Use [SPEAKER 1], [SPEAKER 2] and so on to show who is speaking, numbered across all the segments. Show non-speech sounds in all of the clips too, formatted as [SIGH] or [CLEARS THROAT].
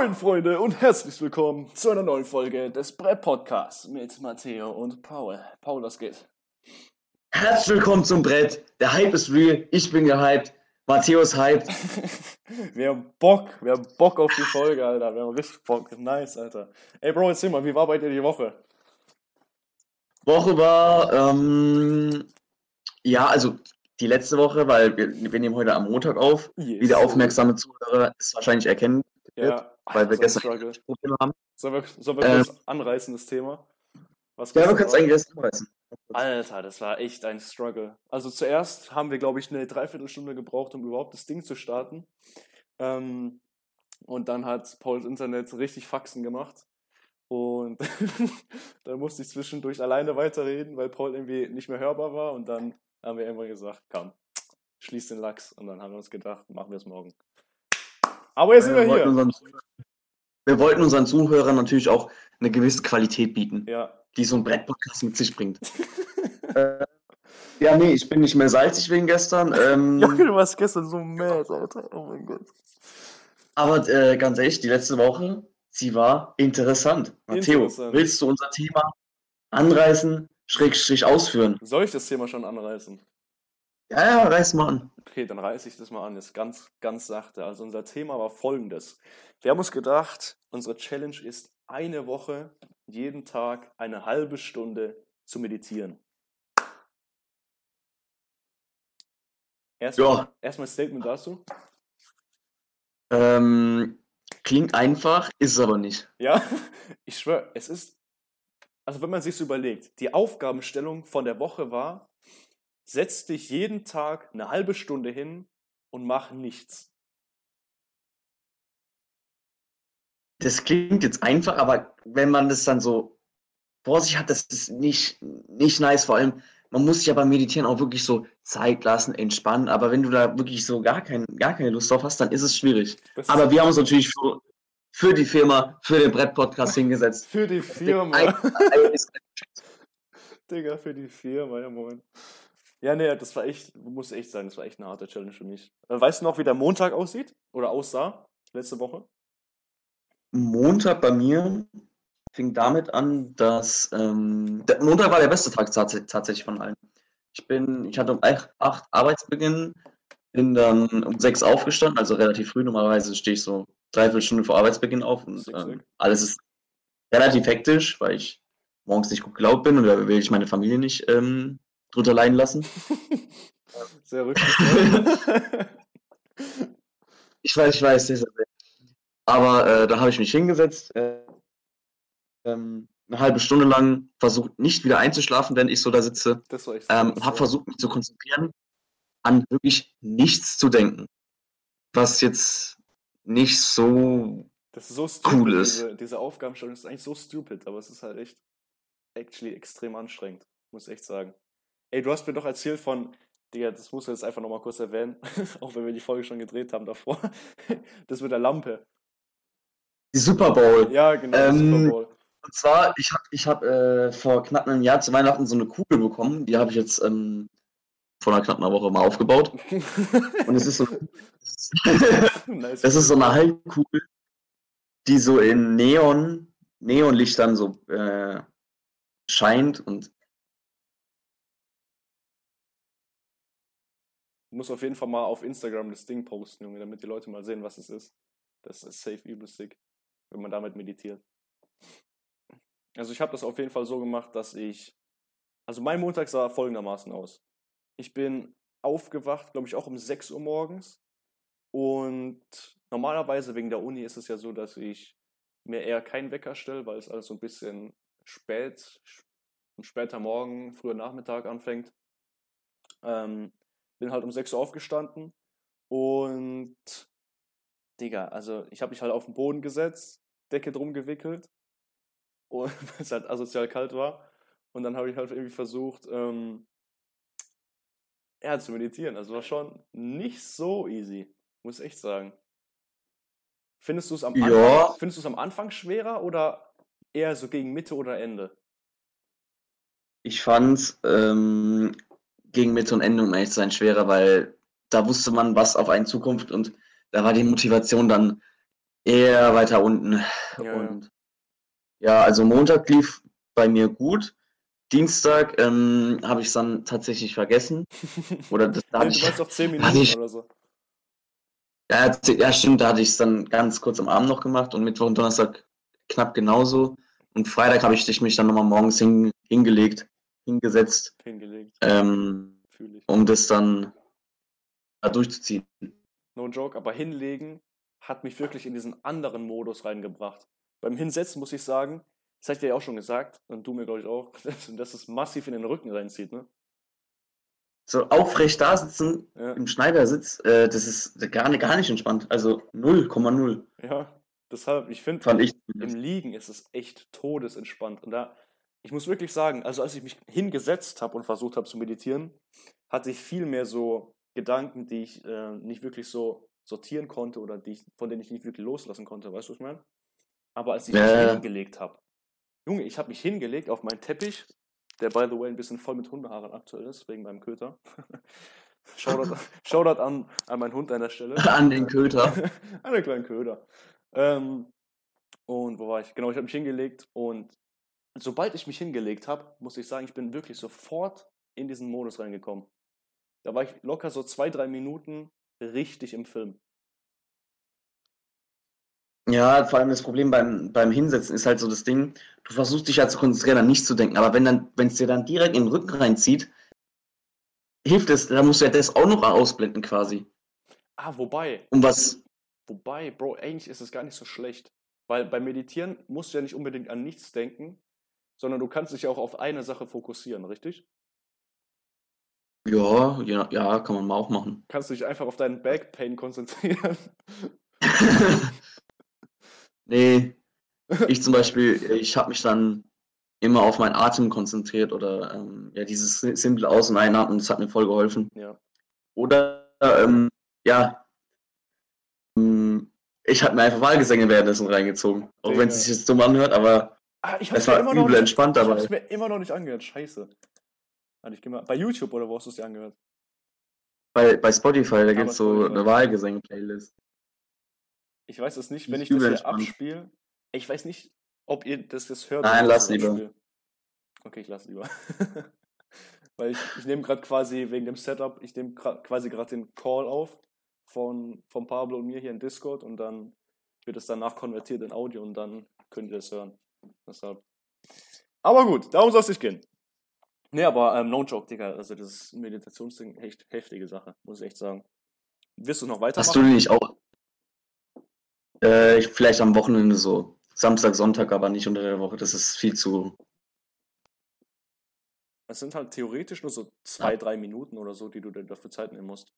[SPEAKER 1] Moin Freunde und herzlich willkommen zu einer neuen Folge des Brett Podcasts mit Matteo und Paul. Paul, was geht?
[SPEAKER 2] Herzlich willkommen zum Brett. Der Hype ist real. Ich bin gehypt. Matteo ist hyped. [LAUGHS]
[SPEAKER 1] wir haben Bock, wir haben Bock auf die Folge, Alter. Wir haben richtig Bock. Nice, Alter. Ey, Bro, erzähl mal, wie war bei dir die Woche?
[SPEAKER 2] Woche war, ähm, ja, also die letzte Woche, weil wir, wir nehmen heute am Montag auf. Yes. Wie der aufmerksame Zuhörer es wahrscheinlich erkennen
[SPEAKER 1] ja. [LAUGHS]
[SPEAKER 2] weil wir gestern
[SPEAKER 1] Probleme haben. Sollen wir, sollen wir kurz ähm, anreißen, das Thema?
[SPEAKER 2] Was ja, wir können es eigentlich erst anreißen.
[SPEAKER 1] Alter, das war echt ein Struggle. Also zuerst haben wir, glaube ich, eine Dreiviertelstunde gebraucht, um überhaupt das Ding zu starten. Ähm, und dann hat Pauls Internet richtig Faxen gemacht. Und [LAUGHS] dann musste ich zwischendurch alleine weiterreden, weil Paul irgendwie nicht mehr hörbar war. Und dann haben wir irgendwann gesagt, komm, schließ den Lachs. Und dann haben wir uns gedacht, machen wir es morgen. Aber jetzt sind wir, wir hier.
[SPEAKER 2] Unseren, wir wollten unseren Zuhörern natürlich auch eine gewisse Qualität bieten,
[SPEAKER 1] ja.
[SPEAKER 2] die so ein Brettpodcast mit sich bringt. [LAUGHS] äh, ja, nee, ich bin nicht mehr salzig wegen gestern. Ähm, [LAUGHS]
[SPEAKER 1] ja, du warst gestern so mad, Alter. Oh mein Gott.
[SPEAKER 2] Aber äh, ganz ehrlich, die letzte Woche, sie war interessant. Matteo, interessant. willst du unser Thema anreißen, schräg, ausführen?
[SPEAKER 1] Soll ich das Thema schon anreißen?
[SPEAKER 2] Ja, ja, reiß mal an.
[SPEAKER 1] Okay, dann reiße ich das mal an. Das ist ganz, ganz sachte. Also unser Thema war folgendes. Wir haben uns gedacht, unsere Challenge ist eine Woche, jeden Tag eine halbe Stunde zu meditieren. Erstmal, ja. erstmal Statement dazu.
[SPEAKER 2] Ähm, klingt einfach, ist es aber nicht.
[SPEAKER 1] Ja, [LAUGHS] ich schwöre, es ist, also wenn man sich überlegt, die Aufgabenstellung von der Woche war, setz dich jeden Tag eine halbe Stunde hin und mach nichts.
[SPEAKER 2] Das klingt jetzt einfach, aber wenn man das dann so vor sich hat, das ist nicht, nicht nice. Vor allem, man muss sich aber Meditieren auch wirklich so Zeit lassen, entspannen. Aber wenn du da wirklich so gar, kein, gar keine Lust drauf hast, dann ist es schwierig. Das aber wir haben uns natürlich für, für die Firma, für den Brett-Podcast hingesetzt.
[SPEAKER 1] Für die Firma. [LAUGHS] Digga, für die Firma, ja, Moment. Ja, nee, das war echt, muss echt sein, das war echt eine harte Challenge für mich. Äh, weißt du noch, wie der Montag aussieht? Oder aussah? Letzte Woche?
[SPEAKER 2] Montag bei mir fing damit an, dass ähm, der Montag war der beste Tag tatsächlich von allen. Ich bin, ich hatte um 8 Arbeitsbeginn, bin dann um 6 aufgestanden, also relativ früh. Normalerweise stehe ich so dreiviertel Stunde vor Arbeitsbeginn auf und ähm, alles ist relativ hektisch, weil ich morgens nicht gut gelaunt bin und da will ich meine Familie nicht ähm, drunter leiden lassen. [LAUGHS]
[SPEAKER 1] Sehr rücksichtlich. [LAUGHS]
[SPEAKER 2] ich weiß, ich weiß, aber äh, da habe ich mich hingesetzt, äh, ähm, eine halbe Stunde lang versucht, nicht wieder einzuschlafen, wenn ich so da sitze.
[SPEAKER 1] Das war echt
[SPEAKER 2] ähm, habe versucht, mich zu konzentrieren, an wirklich nichts zu denken. Was jetzt nicht so,
[SPEAKER 1] das ist so stupid,
[SPEAKER 2] cool ist.
[SPEAKER 1] Diese, diese Aufgabenstellung ist eigentlich so stupid, aber es ist halt echt actually extrem anstrengend, muss ich echt sagen. Ey, du hast mir doch erzählt von, Digga, das musst du jetzt einfach nochmal kurz erwähnen, [LAUGHS] auch wenn wir die Folge schon gedreht haben davor. [LAUGHS] das mit der Lampe.
[SPEAKER 2] Die Super Bowl.
[SPEAKER 1] Ja, genau, ähm, Super Bowl.
[SPEAKER 2] Und zwar, ich habe ich hab, äh, vor knapp einem Jahr zu Weihnachten so eine Kugel bekommen. Die habe ich jetzt ähm, vor einer knappen Woche mal aufgebaut. [LAUGHS] Und es ist so. nice. Das ist so eine Halbkugel, die so in Neon, Neonlichtern so äh, scheint und
[SPEAKER 1] Du musst auf jeden Fall mal auf Instagram das Ding posten, Junge, damit die Leute mal sehen, was es ist. Das ist safe übel sick, wenn man damit meditiert. Also ich habe das auf jeden Fall so gemacht, dass ich. Also mein Montag sah folgendermaßen aus. Ich bin aufgewacht, glaube ich, auch um 6 Uhr morgens. Und normalerweise wegen der Uni ist es ja so, dass ich mir eher keinen Wecker stelle, weil es alles so ein bisschen spät, später Morgen, früher Nachmittag anfängt. Ähm, bin halt um 6 Uhr aufgestanden und Digga, also ich habe mich halt auf den Boden gesetzt, Decke drum gewickelt und [LAUGHS] weil es halt asozial kalt war. Und dann habe ich halt irgendwie versucht, ähm, ja, zu meditieren. Also war schon nicht so easy, muss ich echt sagen. Findest du es am,
[SPEAKER 2] ja.
[SPEAKER 1] Anfang, findest am Anfang schwerer oder eher so gegen Mitte oder Ende?
[SPEAKER 2] Ich fand ähm, gegen Mitte und Ende, um ehrlich zu sein, schwerer, weil da wusste man, was auf einen zukommt und da war die Motivation dann eher weiter unten.
[SPEAKER 1] Ja.
[SPEAKER 2] Und ja, also Montag lief bei mir gut. Dienstag ähm, habe ich es dann tatsächlich vergessen. [LAUGHS] Oder das, da hatte
[SPEAKER 1] du
[SPEAKER 2] ich,
[SPEAKER 1] warst doch 10
[SPEAKER 2] hatte [LAUGHS]
[SPEAKER 1] Minuten
[SPEAKER 2] ich-
[SPEAKER 1] oder so.
[SPEAKER 2] ja, ja, stimmt, da hatte ich es dann ganz kurz am Abend noch gemacht und Mittwoch und Donnerstag knapp genauso. Und Freitag habe ich mich dann nochmal morgens hin, hingelegt, hingesetzt,
[SPEAKER 1] Hingelegt,
[SPEAKER 2] ähm, um das dann da durchzuziehen.
[SPEAKER 1] No joke, aber hinlegen hat mich wirklich in diesen anderen Modus reingebracht. Beim Hinsetzen muss ich sagen, das habe ich dir ja auch schon gesagt, und du mir glaube ich auch, [LAUGHS] dass, es massiv in den Rücken reinzieht, ne?
[SPEAKER 2] So aufrecht da sitzen,
[SPEAKER 1] Ja,
[SPEAKER 2] im Schneidersitz, äh, das ist gar, nicht- gar nicht entspannt. Also 0,0
[SPEAKER 1] ja. deshalb, ich finde, im Liegen ist es echt todesentspannt. Und da, ich muss wirklich sagen, also als ich mich hingesetzt habe und versucht habe zu meditieren, hatte ich viel mehr so Gedanken, die ich äh, nicht wirklich so sortieren konnte oder die ich, von denen ich nicht wirklich loslassen konnte. Weißt du, was ich meine? Aber als ich mich
[SPEAKER 2] ja.
[SPEAKER 1] hingelegt habe, Junge, ich habe mich hingelegt auf meinen Teppich, der by the way ein bisschen voll mit Hundehaaren aktuell ist, wegen meinem Köter. [LAUGHS] Shoutout, Shoutout an, an meinen Hund an der Stelle. [LAUGHS]
[SPEAKER 2] An den Köter. [LAUGHS]
[SPEAKER 1] Eine kleine Köder. Ähm, und wo war ich? Genau, ich habe mich hingelegt und sobald ich mich hingelegt habe, muss ich sagen, ich bin wirklich sofort in diesen Modus reingekommen. Da war ich locker so zwei, drei Minuten richtig im Film.
[SPEAKER 2] Ja, vor allem das Problem beim, beim Hinsetzen ist halt so das Ding, du versuchst dich ja zu konzentrieren, an nichts zu denken, aber wenn dann, wenn es dir dann direkt in den Rücken reinzieht, hilft es, dann musst du ja das auch noch ausblenden quasi.
[SPEAKER 1] Ah, wobei,
[SPEAKER 2] Um was,
[SPEAKER 1] wobei, Bro, eigentlich ist es gar nicht so schlecht. Weil beim Meditieren musst du ja nicht unbedingt an nichts denken, sondern du kannst dich ja auch auf eine Sache fokussieren, richtig?
[SPEAKER 2] ja, ja, ja, kann man mal auch machen.
[SPEAKER 1] Kannst du dich einfach auf deinen Backpain konzentrieren. [LAUGHS]
[SPEAKER 2] Nee, ich zum Beispiel, ich habe mich dann immer auf meinen Atem konzentriert oder ähm, ja, dieses si- simple Aus- und Einatmen, das hat mir voll geholfen.
[SPEAKER 1] ja.
[SPEAKER 2] Oder, ähm, ja, ähm, ich habe mir einfach Wahlgesänge währenddessen reingezogen. Auch wenn es sich jetzt dumm anhört, aber
[SPEAKER 1] Ah, ich
[SPEAKER 2] es
[SPEAKER 1] hab's
[SPEAKER 2] war übel
[SPEAKER 1] nicht
[SPEAKER 2] entspannt
[SPEAKER 1] Ich
[SPEAKER 2] dabei.
[SPEAKER 1] hab's mir immer noch nicht angehört. Scheiße. Warte, ich geh mal. Bei YouTube oder wo hast du es dir angehört?
[SPEAKER 2] Bei, bei Spotify, da
[SPEAKER 1] bei
[SPEAKER 2] gibt es so
[SPEAKER 1] Spotify.
[SPEAKER 2] eine Wahlgesänge-Playlist.
[SPEAKER 1] Ich weiß es nicht, wenn ich das hier
[SPEAKER 2] entspannt.
[SPEAKER 1] abspiele. Ich weiß nicht, ob ihr das jetzt hört.
[SPEAKER 2] Nein,
[SPEAKER 1] ich
[SPEAKER 2] lass
[SPEAKER 1] das
[SPEAKER 2] lieber.
[SPEAKER 1] abspiele. Okay, ich lass lieber. [LAUGHS] Weil ich, ich nehme gerade quasi wegen dem Setup, ich nehme quasi gerade den Call auf von, von Pablo und mir hier in Discord und dann wird es danach konvertiert in Audio und dann könnt ihr es hören. Deshalb. Aber gut, darum soll es nicht gehen. Nee, aber ähm, no joke, Digga. Also das Meditationsding, echt heftige Sache, muss ich echt sagen. Wirst du noch weitermachen?
[SPEAKER 2] Hast du nicht auch? Äh, ich, vielleicht am Wochenende so. Samstag, Sonntag, aber nicht unter der Woche. Das ist viel zu.
[SPEAKER 1] Es sind halt theoretisch nur so zwei, drei Minuten oder so, die du dafür Zeit nehmen musst.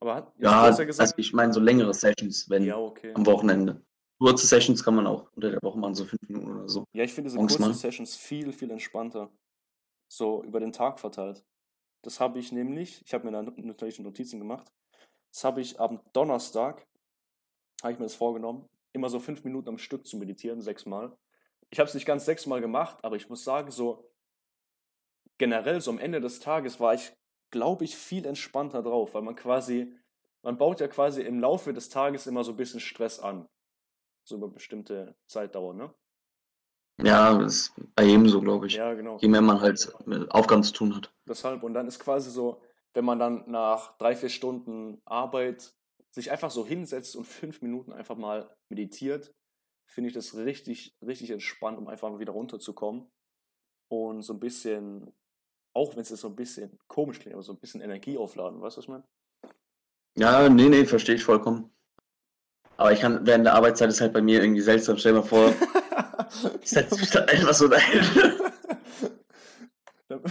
[SPEAKER 1] Aber hat,
[SPEAKER 2] Ja,
[SPEAKER 1] ja
[SPEAKER 2] also
[SPEAKER 1] gesagt,
[SPEAKER 2] ich meine so längere Sessions, wenn
[SPEAKER 1] ja, okay.
[SPEAKER 2] am Wochenende. Kurze Sessions kann man auch unter der Woche machen, so fünf Minuten oder so.
[SPEAKER 1] Ja, ich finde diese kurzen. Sessions viel, viel entspannter. So über den Tag verteilt. Das habe ich nämlich, ich habe mir da natürlich Notizen gemacht. Das habe ich am Donnerstag, habe ich mir das vorgenommen, immer so fünf Minuten am Stück zu meditieren, sechsmal. Ich habe es nicht ganz sechsmal gemacht, aber ich muss sagen, so generell, so am Ende des Tages war ich, glaube ich, viel entspannter drauf, weil man quasi, man baut ja quasi im Laufe des Tages immer so ein bisschen Stress an. So über bestimmte Zeitdauer, ne?
[SPEAKER 2] Ja, das ist bei jedem so, glaube ich.
[SPEAKER 1] Ja, genau.
[SPEAKER 2] Je mehr man halt mit Aufgaben zu tun hat.
[SPEAKER 1] Deshalb, und dann ist quasi so, wenn man dann nach drei, vier Stunden Arbeit sich einfach so hinsetzt und fünf Minuten einfach mal meditiert, finde ich das richtig, richtig entspannt, um einfach mal wieder runterzukommen und so ein bisschen, auch wenn es jetzt so ein bisschen komisch klingt, aber so ein bisschen Energie aufladen, weißt du, was ich meine?
[SPEAKER 2] Ja, nee, nee, verstehe ich vollkommen. Aber ich kann, während der Arbeitszeit ist halt bei mir irgendwie seltsam. Stell dir mal vor, ich setze mich dann einfach so dahin. [LAUGHS]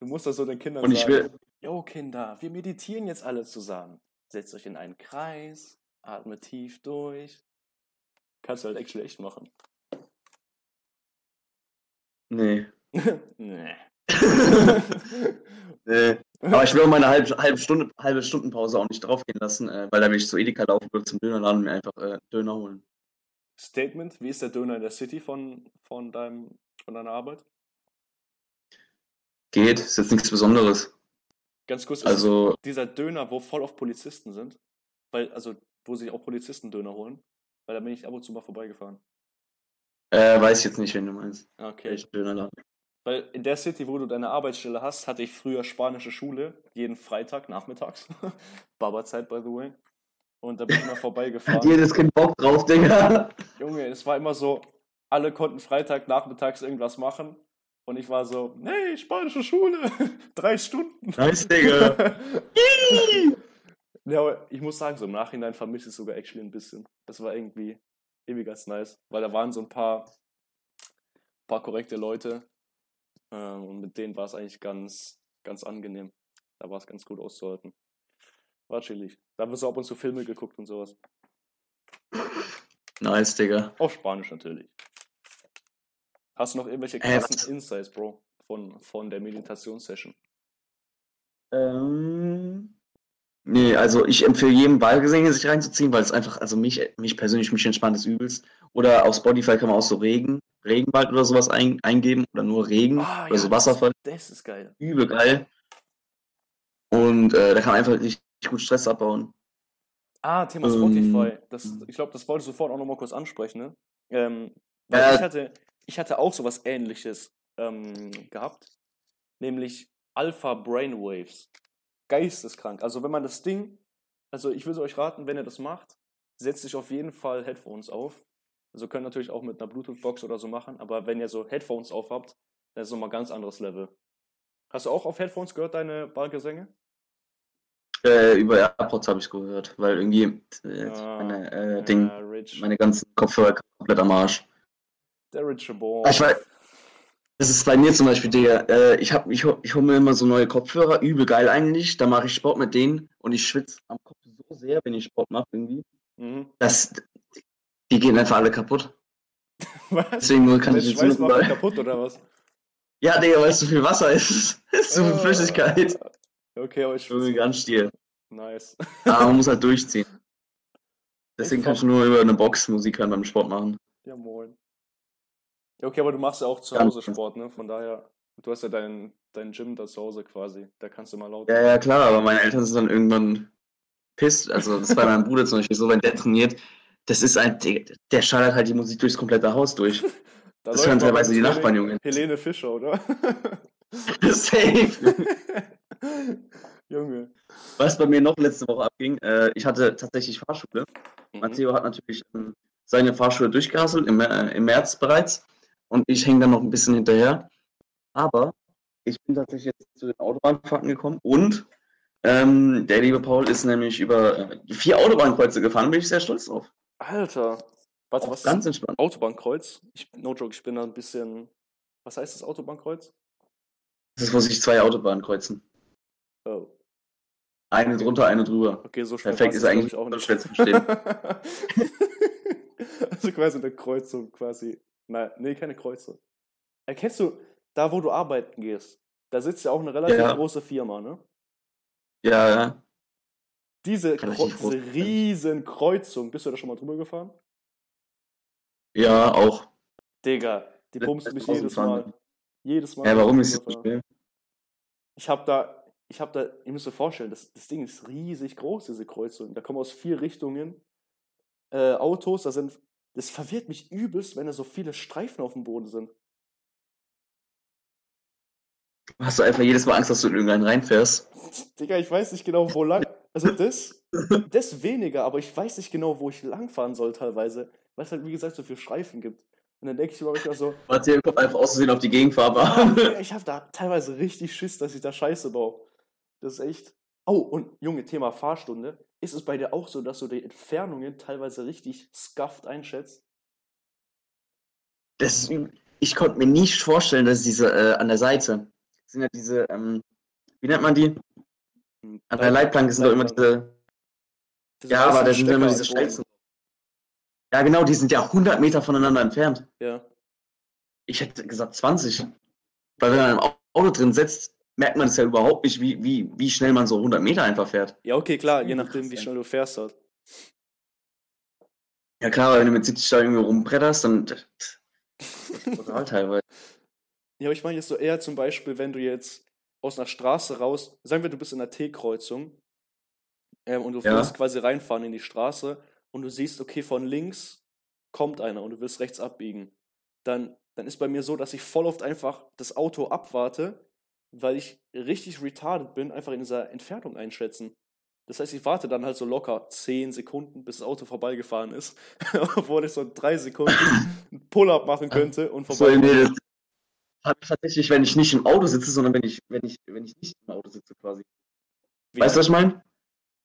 [SPEAKER 1] Du musst das so den Kindern
[SPEAKER 2] Und ich
[SPEAKER 1] sagen.
[SPEAKER 2] will,
[SPEAKER 1] Jo, Kinder, wir meditieren jetzt alle zusammen. Setzt euch in einen Kreis, atmet tief durch. Kannst du halt echt schlecht machen.
[SPEAKER 2] nee. [LAUGHS]
[SPEAKER 1] nee. [LAUGHS]
[SPEAKER 2] nee. Aber ich will meine halbe, halbe, Stunde, halbe Stundenpause auch nicht draufgehen lassen, äh, weil da will ich zu Edeka laufen oder zum Dönerladen und mir einfach äh, Döner holen.
[SPEAKER 1] Statement, wie ist der Döner in der City von, von, deinem, von deiner Arbeit?
[SPEAKER 2] Geht, ist jetzt nichts Besonderes.
[SPEAKER 1] Ganz kurz,
[SPEAKER 2] Also,
[SPEAKER 1] es dieser Döner, wo voll auf Polizisten sind? Weil, also, wo sich auch Polizisten Döner holen? Weil da bin ich ab und zu mal vorbeigefahren.
[SPEAKER 2] Äh, weiß ich jetzt nicht, wen du meinst.
[SPEAKER 1] Okay.
[SPEAKER 2] Welchen Dönerladen.
[SPEAKER 1] Weil in der City, wo du deine Arbeitsstelle hast, hatte ich früher spanische Schule, jeden Freitag nachmittags. [LAUGHS] Baba-Zeit, by the way. Und da bin ich mal vorbeigefahren.
[SPEAKER 2] Jedes Kind Bock drauf, Digga.
[SPEAKER 1] Junge, es war immer so, alle konnten Freitag nachmittags irgendwas machen. Und ich war so, nee, spanische Schule, [LAUGHS] drei Stunden.
[SPEAKER 2] Nice, Digga. [LAUGHS]
[SPEAKER 1] Ja, aber ich muss sagen, so im Nachhinein vermisse ich es sogar actually ein bisschen. Das war irgendwie, irgendwie ganz nice, weil da waren so ein paar, paar korrekte Leute ähm, und mit denen war es eigentlich ganz, ganz angenehm. Da war es ganz gut auszuhalten. War chillig. Da haben wir so ab und zu Filme geguckt und sowas.
[SPEAKER 2] nice, Digga.
[SPEAKER 1] Auf Spanisch natürlich. Hast du noch irgendwelche
[SPEAKER 2] Äh,
[SPEAKER 1] krassen
[SPEAKER 2] was-
[SPEAKER 1] Insights, Bro, von, von der Meditationssession?
[SPEAKER 2] Ähm, nee, also ich empfehle jedem Wahlgesänge sich reinzuziehen, weil es einfach, also mich, mich persönlich, mich entspannt es übelst. Oder auf Spotify kann man auch so Regen, Regenwald oder sowas ein, eingeben oder nur Regen
[SPEAKER 1] Ah,
[SPEAKER 2] oder so
[SPEAKER 1] das-
[SPEAKER 2] Wasserfall.
[SPEAKER 1] Das ist geil.
[SPEAKER 2] Übel geil. Und äh, da kann man einfach richtig gut Stress abbauen.
[SPEAKER 1] Ah, Thema
[SPEAKER 2] Ähm,
[SPEAKER 1] Spotify. Das, ich glaube, das wollte ich sofort auch nochmal kurz ansprechen. Ne? Ähm, weil
[SPEAKER 2] Ja.
[SPEAKER 1] ich, hatte, ich hatte auch sowas ähnliches ähm, gehabt. Nämlich Alpha Brainwaves. Geisteskrank. Also wenn man das Ding, also ich würde euch raten, wenn ihr das macht, setzt sich auf jeden Fall Headphones auf. Also könnt natürlich auch mit einer Bluetooth-Box oder so machen, aber wenn ihr so Headphones auf habt, dann ist es nochmal ein ganz anderes Level. Hast du auch auf Headphones gehört, deine Ballgesänge?
[SPEAKER 2] Äh, über AirPods habe ich gehört, weil irgendwie äh,
[SPEAKER 1] Ah,
[SPEAKER 2] meine, äh, Ding,
[SPEAKER 1] Ja, Rich.
[SPEAKER 2] meine ganzen Kopfhörer komplett am Arsch.
[SPEAKER 1] Der Rich Boy.
[SPEAKER 2] Ah, Ich weiß, das ist bei mir zum Beispiel der, äh, ich hab, ich, ich hole mir immer so neue Kopfhörer, übel geil eigentlich, da mache ich Sport mit denen und ich schwitze am Kopf so sehr, wenn ich Sport mache irgendwie,
[SPEAKER 1] Mhm.
[SPEAKER 2] dass die gehen einfach alle kaputt. [LAUGHS]
[SPEAKER 1] Was?
[SPEAKER 2] Deswegen nur kann ich jetzt
[SPEAKER 1] Schweiß macht dich kaputt oder was?
[SPEAKER 2] Ja, Digga, weil es zu viel Wasser ist. [LAUGHS] Es ist zu viel
[SPEAKER 1] Ah.
[SPEAKER 2] Flüssigkeit.
[SPEAKER 1] Okay, aber ich
[SPEAKER 2] Junge, ganz stier.
[SPEAKER 1] Nice.
[SPEAKER 2] Aber man muss halt durchziehen. [LAUGHS] Deswegen
[SPEAKER 1] Ich
[SPEAKER 2] kann ich nur über eine Box Musik hören beim Sport machen.
[SPEAKER 1] Ja, moin. Ja, okay, aber du machst ja auch zu Hause Sport, ne? Von daher, du hast ja dein, dein Gym da zu Hause quasi. Da kannst du mal laut.
[SPEAKER 2] Ja, ja, klar, aber meine Eltern sind dann irgendwann pisst. Also, das bei meinem Bruder zum Beispiel so, wenn der trainiert, das ist ein, der, der schallert halt die Musik durchs komplette Haus durch. [LAUGHS]
[SPEAKER 1] Da
[SPEAKER 2] das hören teilweise die Nachbarn, Junge.
[SPEAKER 1] Helene Fischer, oder? [LAUGHS] [LAUGHS]
[SPEAKER 2] Safe.
[SPEAKER 1] Junge.
[SPEAKER 2] Was bei mir noch letzte Woche abging, äh, ich hatte tatsächlich Fahrschule.
[SPEAKER 1] Mhm.
[SPEAKER 2] Matteo hat natürlich ähm, seine Fahrschule durchgehasselt im, äh, im März bereits und ich hänge dann noch ein bisschen hinterher. Aber ich bin tatsächlich jetzt zu den Autobahnfahrten gekommen und ähm, der liebe Paul ist nämlich über äh, vier Autobahnkreuze gefahren, bin ich sehr stolz drauf.
[SPEAKER 1] Alter. Warte, was
[SPEAKER 2] Ganz
[SPEAKER 1] ist
[SPEAKER 2] entspannt.
[SPEAKER 1] Autobahnkreuz? Ich, no joke, ich bin da ein bisschen. Was heißt das Autobahnkreuz?
[SPEAKER 2] Das ist, wo sich zwei Autobahnen kreuzen.
[SPEAKER 1] Oh.
[SPEAKER 2] Eine drunter, eine drüber.
[SPEAKER 1] Okay, so schwer
[SPEAKER 2] Perfekt, ist eigentlich
[SPEAKER 1] ich, auch nicht.
[SPEAKER 2] schwer zu verstehen. [LAUGHS]
[SPEAKER 1] also quasi eine Kreuzung, quasi. Nein, nee, keine Kreuzung. Erkennst du, da wo du arbeiten gehst, da sitzt ja auch eine relativ
[SPEAKER 2] Ja.
[SPEAKER 1] große Firma, ne?
[SPEAKER 2] Ja, ja.
[SPEAKER 1] Diese, Kreu diese riesen Kreuzung, bist du da schon mal drüber gefahren?
[SPEAKER 2] Ja, auch.
[SPEAKER 1] Digga, die bumst mich jedes. Mal. Jedes Mal.
[SPEAKER 2] Ja, warum ist das so schwer?
[SPEAKER 1] Ich habe da, ich habe da, ihr müsst euch vorstellen, das, das Ding ist riesig groß, diese Kreuzung. Da kommen aus vier Richtungen äh, Autos, da sind, das verwirrt mich übelst, wenn da so viele Streifen auf dem Boden sind.
[SPEAKER 2] Hast du einfach jedes Mal Angst, dass du in irgendeinen reinfährst? [LAUGHS]
[SPEAKER 1] Digga, ich weiß nicht genau, wo lang. Also das, das weniger, aber ich weiß nicht genau, wo ich langfahren soll teilweise, weil es halt, wie gesagt, so viele Streifen gibt. Und dann denke ich mir manchmal so,
[SPEAKER 2] Matteo kommt einfach auszusehen auf die Gegenfahrbahn.
[SPEAKER 1] Digga, ich habe da teilweise richtig Schiss, dass ich da Scheiße baue. Das ist echt. Oh, und Junge, Thema Fahrstunde. Ist es bei dir auch so, dass du die Entfernungen teilweise richtig scuffed einschätzt?
[SPEAKER 2] Das, ich konnte mir nicht vorstellen, dass diese äh, an der Seite sind ja diese, ähm, wie nennt man die? An der Leitplanke sind doch immer diese, ja, aber da sind immer diese Stelzen. Ja, genau, die sind ja 100 Meter voneinander entfernt.
[SPEAKER 1] Ja.
[SPEAKER 2] Ich hätte gesagt 20. Weil wenn man im Auto drin sitzt, merkt man es ja überhaupt nicht, wie, wie, wie schnell man so 100 Meter einfach fährt.
[SPEAKER 1] ja, okay, klar, je
[SPEAKER 2] Übel
[SPEAKER 1] nachdem, wie schnell du fährst halt.
[SPEAKER 2] Ja klar, wenn du mit 70 da irgendwie rumbretterst, dann [LAUGHS] das ist total teilweise.
[SPEAKER 1] Ja, aber ich meine jetzt so eher zum Beispiel, wenn du jetzt aus einer Straße raus, sagen wir, du bist in einer T-Kreuzung ähm, und du
[SPEAKER 2] Ja.
[SPEAKER 1] willst quasi reinfahren in die Straße und du siehst, okay, von links kommt einer und du willst rechts abbiegen, dann, dann ist bei mir so, dass ich voll oft einfach das Auto abwarte, weil ich richtig retarded bin, einfach in dieser Entfernung einschätzen. Das heißt, ich warte dann halt so locker 10 Sekunden, bis das Auto vorbeigefahren ist, [LAUGHS] obwohl ich so in drei Sekunden [CLEARS THROAT] einen Pull-up machen könnte und
[SPEAKER 2] So,
[SPEAKER 1] vorbei.
[SPEAKER 2] nee, das habe ich tatsächlich, wenn ich nicht im Auto sitze, sondern wenn ich, wenn ich, wenn ich nicht im Auto sitze quasi.
[SPEAKER 1] Wie-
[SPEAKER 2] Weißt du, was ich meine?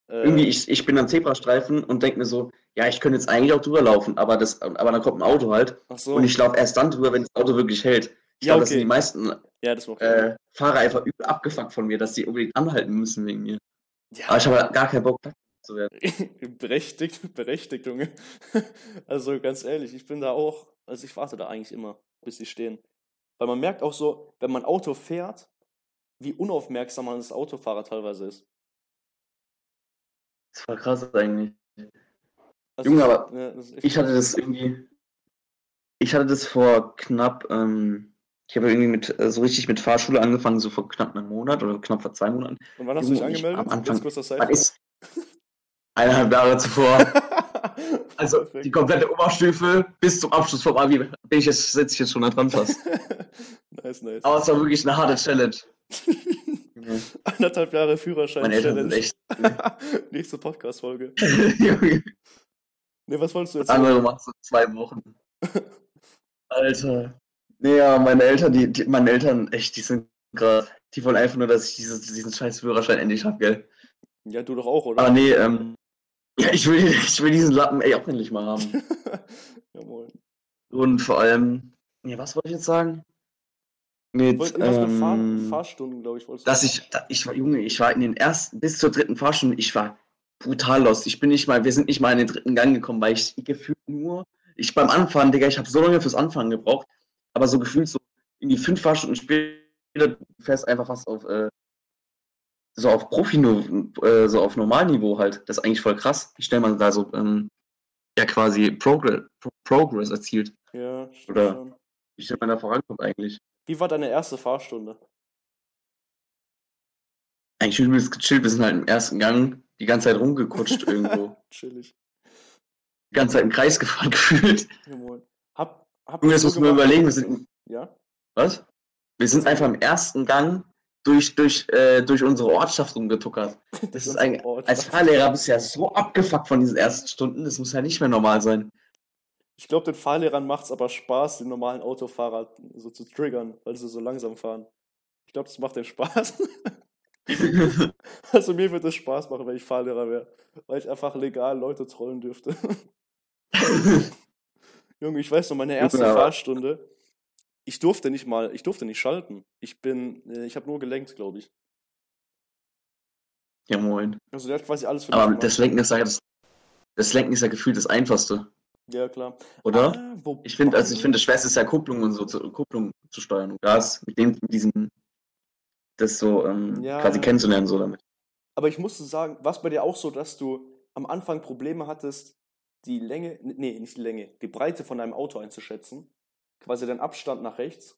[SPEAKER 1] äh,
[SPEAKER 2] Irgendwie, ich, ich bin am Zebrastreifen und denke mir so, ja, ich könnte jetzt eigentlich auch drüber laufen, aber, das, aber dann kommt ein Auto halt
[SPEAKER 1] so.
[SPEAKER 2] und ich laufe erst dann drüber, wenn das Auto wirklich hält. Ich
[SPEAKER 1] Ja,
[SPEAKER 2] glaube, das sind
[SPEAKER 1] okay.
[SPEAKER 2] die meisten
[SPEAKER 1] ja, das
[SPEAKER 2] äh, Fahrer einfach übel abgefuckt von mir, dass sie unbedingt anhalten müssen wegen mir.
[SPEAKER 1] ja.
[SPEAKER 2] Aber ich habe halt gar keinen Bock, zu werden. [LAUGHS]
[SPEAKER 1] berechtigt, berechtigt, Junge. [LAUGHS] Also ganz ehrlich, ich bin da auch, also ich warte da eigentlich immer, bis sie stehen. Weil man merkt auch so, wenn man Auto fährt, wie unaufmerksam man als Autofahrer teilweise ist.
[SPEAKER 2] Das war krass eigentlich.
[SPEAKER 1] Also
[SPEAKER 2] Junge, aber
[SPEAKER 1] ja, echt
[SPEAKER 2] Ich hatte das irgendwie. Ich hatte das vor knapp. Ähm, ich habe irgendwie mit äh, so richtig mit Fahrschule angefangen, so vor knapp einem Monat oder knapp vor zwei Monaten.
[SPEAKER 1] Und wann hast du dich
[SPEAKER 2] Junge, ich-
[SPEAKER 1] angemeldet?
[SPEAKER 2] am Anfang- ist [LAUGHS] eineinhalb Jahre zuvor. [LAUGHS] Also die komplette Oberstufe bis zum Abschluss vom Abi bin ich jetzt, sitze ich jetzt schon da dran fast. [LAUGHS]
[SPEAKER 1] nice, nice.
[SPEAKER 2] Aber es war wirklich eine harte Challenge. [LAUGHS]
[SPEAKER 1] Anderthalb Jahre Führerschein.
[SPEAKER 2] Meine Eltern sind
[SPEAKER 1] Challenge.
[SPEAKER 2] echt. [LAUGHS]
[SPEAKER 1] Nächste Podcast-Folge.
[SPEAKER 2] Junge,
[SPEAKER 1] Ne, was wolltest du jetzt?
[SPEAKER 2] andere macht so zwei Wochen. Alter. Nee, ja, meine Eltern, die, die meine Eltern, echt, die sind gerade, die wollen einfach nur, dass ich dieses, diesen scheiß Führerschein endlich hab, gell?
[SPEAKER 1] Ja, du doch auch, oder?
[SPEAKER 2] Aber nee, ähm, ja, ich will, [LAUGHS] ich will diesen Lappen, ey, auch endlich mal haben. [LAUGHS]
[SPEAKER 1] ja, moin.
[SPEAKER 2] Und vor allem, nee, was wollte ich jetzt sagen? Mit,
[SPEAKER 1] irgendwas mit Fahr
[SPEAKER 2] ähm,
[SPEAKER 1] Fahrstunden, glaube ich, wolltest du
[SPEAKER 2] dass ich, da, ich war, Junge, ich war in den ersten, bis zur dritten Fahrstunde, ich war brutal lost. Ich bin nicht mal, wir sind nicht mal in den dritten Gang gekommen, weil ich gefühlt nur, ich beim Anfahren, Digga, ich habe so lange fürs Anfahren gebraucht, aber so gefühlt so irgendwie fünf Fahrstunden später, du fährst einfach fast auf, äh, so auf Profi, äh, so auf Normalniveau halt. Das ist eigentlich voll krass, wie schnell man da so, ähm, ja quasi Progress, Pro Progress erzielt.
[SPEAKER 1] Ja, stimmt
[SPEAKER 2] Oder-. Wie schnell man da vorankommt eigentlich.
[SPEAKER 1] Wie war deine erste Fahrstunde?
[SPEAKER 2] Eigentlich übelst gechillt, wir sind halt im ersten Gang die ganze Zeit rumgekutscht [LAUGHS] irgendwo.
[SPEAKER 1] Chillig.
[SPEAKER 2] die ganze Zeit im Kreis gefahren [LAUGHS] gefühlt.
[SPEAKER 1] Ja, moin. Hab, hab
[SPEAKER 2] musst du mir
[SPEAKER 1] gemacht-
[SPEAKER 2] überlegen, wir sind,
[SPEAKER 1] Ja?
[SPEAKER 2] was? Wir sind einfach im ersten Gang durch, durch, äh, durch unsere Ortschaft rumgetuckert. [LAUGHS] Das ist ein, als Fahrlehrer bist du ja so abgefuckt von diesen ersten Stunden, das muss ja nicht mehr normal sein.
[SPEAKER 1] Ich glaube, den Fahrlehrern macht es aber Spaß, den normalen Autofahrer so zu triggern, weil sie so langsam fahren. Ich glaube, das macht den Spaß. [LAUGHS] also mir würde es Spaß machen, wenn ich Fahrlehrer wäre. Weil ich einfach legal Leute trollen dürfte. [LAUGHS] Junge, ich weiß noch, meine erste
[SPEAKER 2] Ja.
[SPEAKER 1] Fahrstunde, ich durfte nicht mal, ich durfte nicht schalten. Ich bin, äh, ich habe nur gelenkt, glaube ich.
[SPEAKER 2] ja, moin.
[SPEAKER 1] Also der hat quasi alles für
[SPEAKER 2] Aber das Lenken ist ja das, das Lenken ist ja gefühlt das Einfachste,
[SPEAKER 1] Ja, klar.
[SPEAKER 2] oder?
[SPEAKER 1] Ah, wobei-
[SPEAKER 2] Ich finde, also ich finde, das Schwerste ist ja Kupplung und so zu, Kupplung zu steuern und Gas, mit dem, mit diesem, das so ähm,
[SPEAKER 1] Ja.
[SPEAKER 2] quasi kennenzulernen, so damit.
[SPEAKER 1] Aber ich musste sagen, war es bei dir auch so, dass du am Anfang Probleme hattest, die Länge, nee, nicht die Länge, die Breite von deinem Auto einzuschätzen? Quasi den Abstand nach rechts?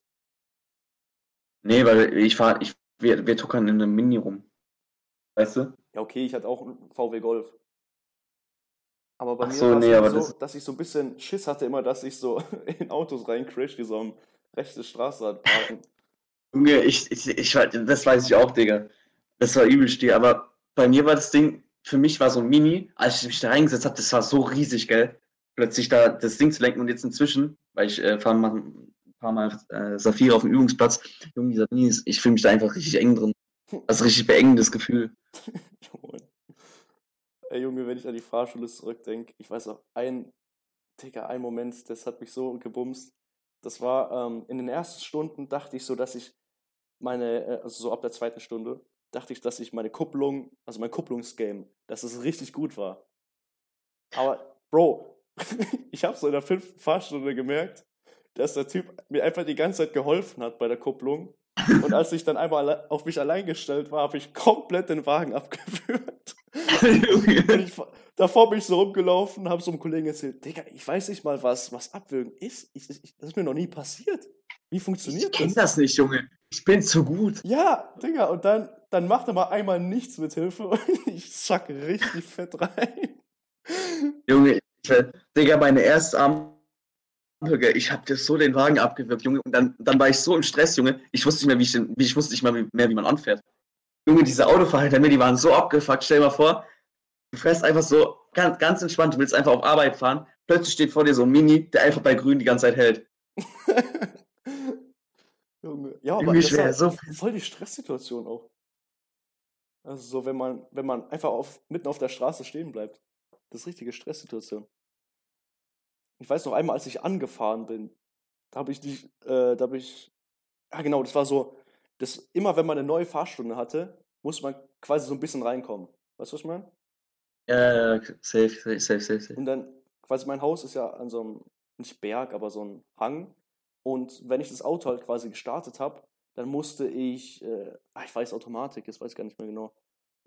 [SPEAKER 2] Nee, weil ich fahre, ich, wir, wir tuckern in einem Mini rum. Weißt du?
[SPEAKER 1] Ja, okay, ich hatte auch einen VW Golf. Aber bei
[SPEAKER 2] Ach
[SPEAKER 1] mir
[SPEAKER 2] so,
[SPEAKER 1] war es
[SPEAKER 2] nee, aber
[SPEAKER 1] so,
[SPEAKER 2] das-
[SPEAKER 1] dass ich so ein bisschen Schiss hatte immer, dass ich so [LAUGHS] in Autos reincrash, die so am rechten Straßenrand parken. [LAUGHS]
[SPEAKER 2] Junge, ich, ich, ich, das weiß ich auch, Digga. Das war übelst dir, aber bei mir war das Ding, für mich war so ein Mini, als ich mich da reingesetzt habe, das war so riesig, gell? Plötzlich da das Ding zu lenken und jetzt inzwischen, weil ich äh, fahre ein paar Mal äh, Saphir auf dem Übungsplatz, Junge, Mini ist, ich fühle mich da einfach richtig eng drin. Das ist ein richtig beengendes Gefühl. [LAUGHS]
[SPEAKER 1] Ey Junge, wenn ich an die Fahrschule zurückdenke, ich weiß auch, ein, Digga, ein Moment, das hat mich so gebumst. Das war, ähm, in den ersten Stunden dachte ich so, dass ich meine, äh, also so ab der zweiten Stunde, dachte ich, dass ich meine Kupplung, also mein Kupplungsgame, dass es richtig gut war. Aber, Bro, [LAUGHS] ich habe so in der fünften Fahrstunde gemerkt, dass der Typ mir einfach die ganze Zeit geholfen hat bei der Kupplung. Und als ich dann einmal auf mich allein gestellt war, habe ich komplett den Wagen [LAUGHS] abgeführt. Ich, davor bin ich so rumgelaufen, habe so einem Kollegen erzählt, Digga, ich weiß nicht mal, was, was Abwürgen ist. Ich, ich, das ist mir noch nie passiert. Wie
[SPEAKER 2] Ich
[SPEAKER 1] funktioniert
[SPEAKER 2] kenn
[SPEAKER 1] das?
[SPEAKER 2] das nicht, Junge. Ich bin zu gut.
[SPEAKER 1] Ja, Digga, und dann, dann macht er mal einmal nichts mit Hilfe [LAUGHS] und ich zack richtig fett rein.
[SPEAKER 2] Junge, ich, Digga, meine erste Ampel, ich hab dir so den Wagen abgewürgt, Junge. Und dann, dann war ich so im Stress, Junge. Ich wusste nicht mehr, wie ich, den, ich wusste nicht mehr, wie, mehr, wie man anfährt. Junge, diese Autofahrer hinter mir, die waren so abgefuckt. Stell dir mal vor, du fährst einfach so ganz, ganz entspannt, du willst einfach auf Arbeit fahren. Plötzlich steht vor dir so ein Mini, der einfach bei Grün die ganze Zeit hält. [LAUGHS]
[SPEAKER 1] Junge. Ja, aber
[SPEAKER 2] Junge,
[SPEAKER 1] das halt
[SPEAKER 2] so [LAUGHS]
[SPEAKER 1] voll die Stresssituation auch. Also so, wenn man, wenn man einfach auf, mitten auf der Straße stehen bleibt. Das ist richtige Stresssituation. Ich weiß noch einmal, als ich angefahren bin, da habe ich nicht, äh, da habe ich, ja genau, das war so, das, immer wenn man eine neue Fahrstunde hatte, muss man quasi so ein bisschen reinkommen. Weißt du, was ich meine?
[SPEAKER 2] Ja, ja, safe, safe, safe, safe, safe.
[SPEAKER 1] Und dann, quasi mein Haus ist ja an so einem, nicht Berg, aber so ein Hang. Und wenn ich das Auto halt quasi gestartet habe, dann musste ich, äh, ah, ich weiß Automatik, das weiß ich gar nicht mehr genau.